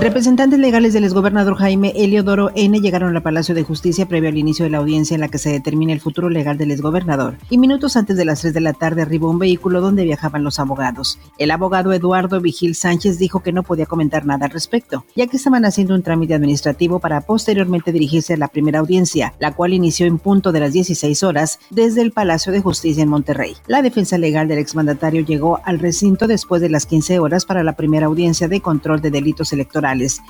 Representantes legales del exgobernador Jaime Eliodoro N llegaron al Palacio de Justicia previo al inicio de la audiencia en la que se determina el futuro legal del exgobernador. Y minutos antes de las 3 de la tarde arribó un vehículo donde viajaban los abogados. El abogado Eduardo Vigil Sánchez dijo que no podía comentar nada al respecto, ya que estaban haciendo un trámite administrativo para posteriormente dirigirse a la primera audiencia, la cual inició en punto de las 16 horas desde el Palacio de Justicia en Monterrey. La defensa legal del exmandatario llegó al recinto después de las 15 horas para la primera audiencia de control de delitos electorales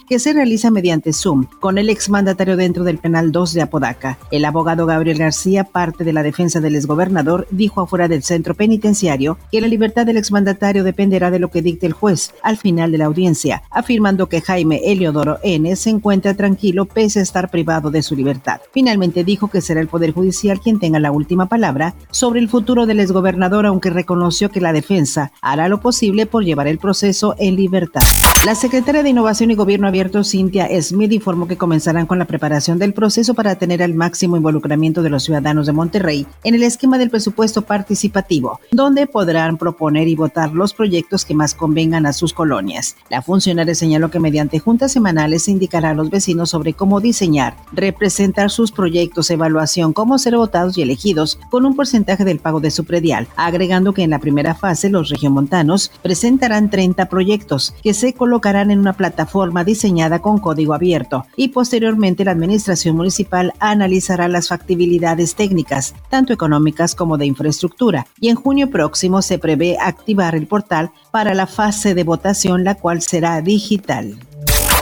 que se realiza mediante Zoom con el exmandatario dentro del penal 2 de Apodaca. El abogado Gabriel García, parte de la defensa del exgobernador, dijo afuera del centro penitenciario que la libertad del exmandatario dependerá de lo que dicte el juez al final de la audiencia, afirmando que Jaime Eliodoro N se encuentra tranquilo pese a estar privado de su libertad. Finalmente dijo que será el Poder Judicial quien tenga la última palabra sobre el futuro del exgobernador, aunque reconoció que la defensa hará lo posible por llevar el proceso en libertad. La secretaria de Innovación y Gobierno Abierto, Cintia Smith, informó que comenzarán con la preparación del proceso para tener el máximo involucramiento de los ciudadanos de Monterrey en el esquema del presupuesto participativo, donde podrán proponer y votar los proyectos que más convengan a sus colonias. La funcionaria señaló que mediante juntas semanales se indicará a los vecinos sobre cómo diseñar, representar sus proyectos, evaluación, cómo ser votados y elegidos con un porcentaje del pago de su predial, agregando que en la primera fase los regiomontanos presentarán 30 proyectos que se colocarán en una plataforma forma diseñada con código abierto y posteriormente la Administración Municipal analizará las factibilidades técnicas, tanto económicas como de infraestructura, y en junio próximo se prevé activar el portal para la fase de votación, la cual será digital.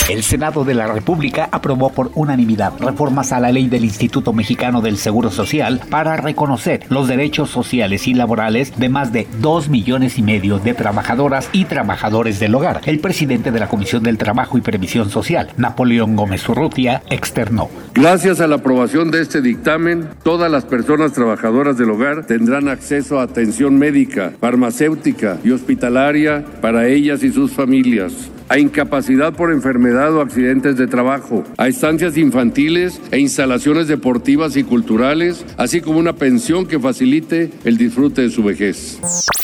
El Senado de la República aprobó por unanimidad reformas a la ley del Instituto Mexicano del Seguro Social para reconocer los derechos sociales y laborales de más de dos millones y medio de trabajadoras y trabajadores del hogar. El presidente de la Comisión del Trabajo y Previsión Social, Napoleón Gómez Urrutia, externó. Gracias a la aprobación de este dictamen, todas las personas trabajadoras del hogar tendrán acceso a atención médica, farmacéutica y hospitalaria para ellas y sus familias a incapacidad por enfermedad o accidentes de trabajo, a estancias infantiles e instalaciones deportivas y culturales, así como una pensión que facilite el disfrute de su vejez.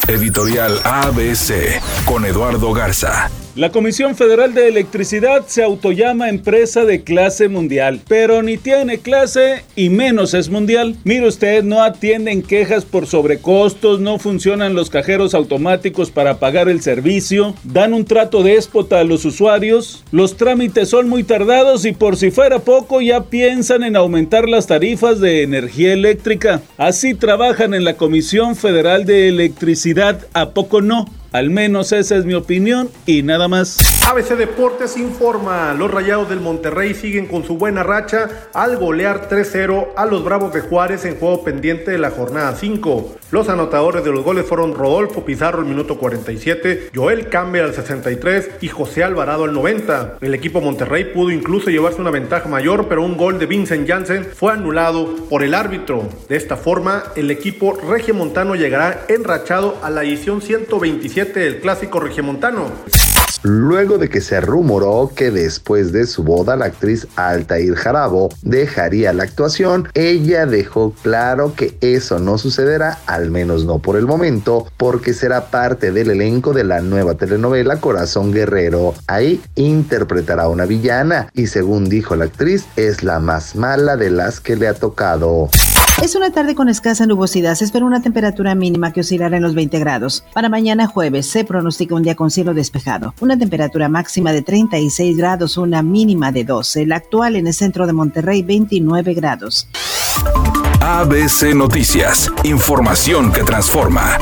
Editorial ABC con Eduardo Garza. La Comisión Federal de Electricidad se autollama empresa de clase mundial, pero ni tiene clase y menos es mundial. Mire usted, no atienden quejas por sobrecostos, no funcionan los cajeros automáticos para pagar el servicio, dan un trato déspota a los usuarios, los trámites son muy tardados y por si fuera poco ya piensan en aumentar las tarifas de energía eléctrica. Así trabajan en la Comisión Federal de Electricidad, ¿a poco no? Al menos esa es mi opinión y nada más. ABC Deportes informa, los Rayados del Monterrey siguen con su buena racha al golear 3-0 a los Bravos de Juárez en juego pendiente de la jornada 5. Los anotadores de los goles fueron Rodolfo Pizarro al minuto 47, Joel Campbell al 63 y José Alvarado al 90. El equipo Monterrey pudo incluso llevarse una ventaja mayor, pero un gol de Vincent Janssen fue anulado por el árbitro. De esta forma, el equipo regiomontano llegará enrachado a la edición 127 del clásico regiomontano. Luego de que se rumoró que después de su boda la actriz Altair Jarabo dejaría la actuación, ella dejó claro que eso no sucederá, al menos no por el momento, porque será parte del elenco de la nueva telenovela Corazón Guerrero. Ahí interpretará a una villana y según dijo la actriz es la más mala de las que le ha tocado. Es una tarde con escasa nubosidad. Se espera una temperatura mínima que oscilará en los 20 grados. Para mañana jueves se pronostica un día con cielo despejado. Una temperatura máxima de 36 grados, una mínima de 12. La actual en el centro de Monterrey, 29 grados. ABC Noticias. Información que transforma.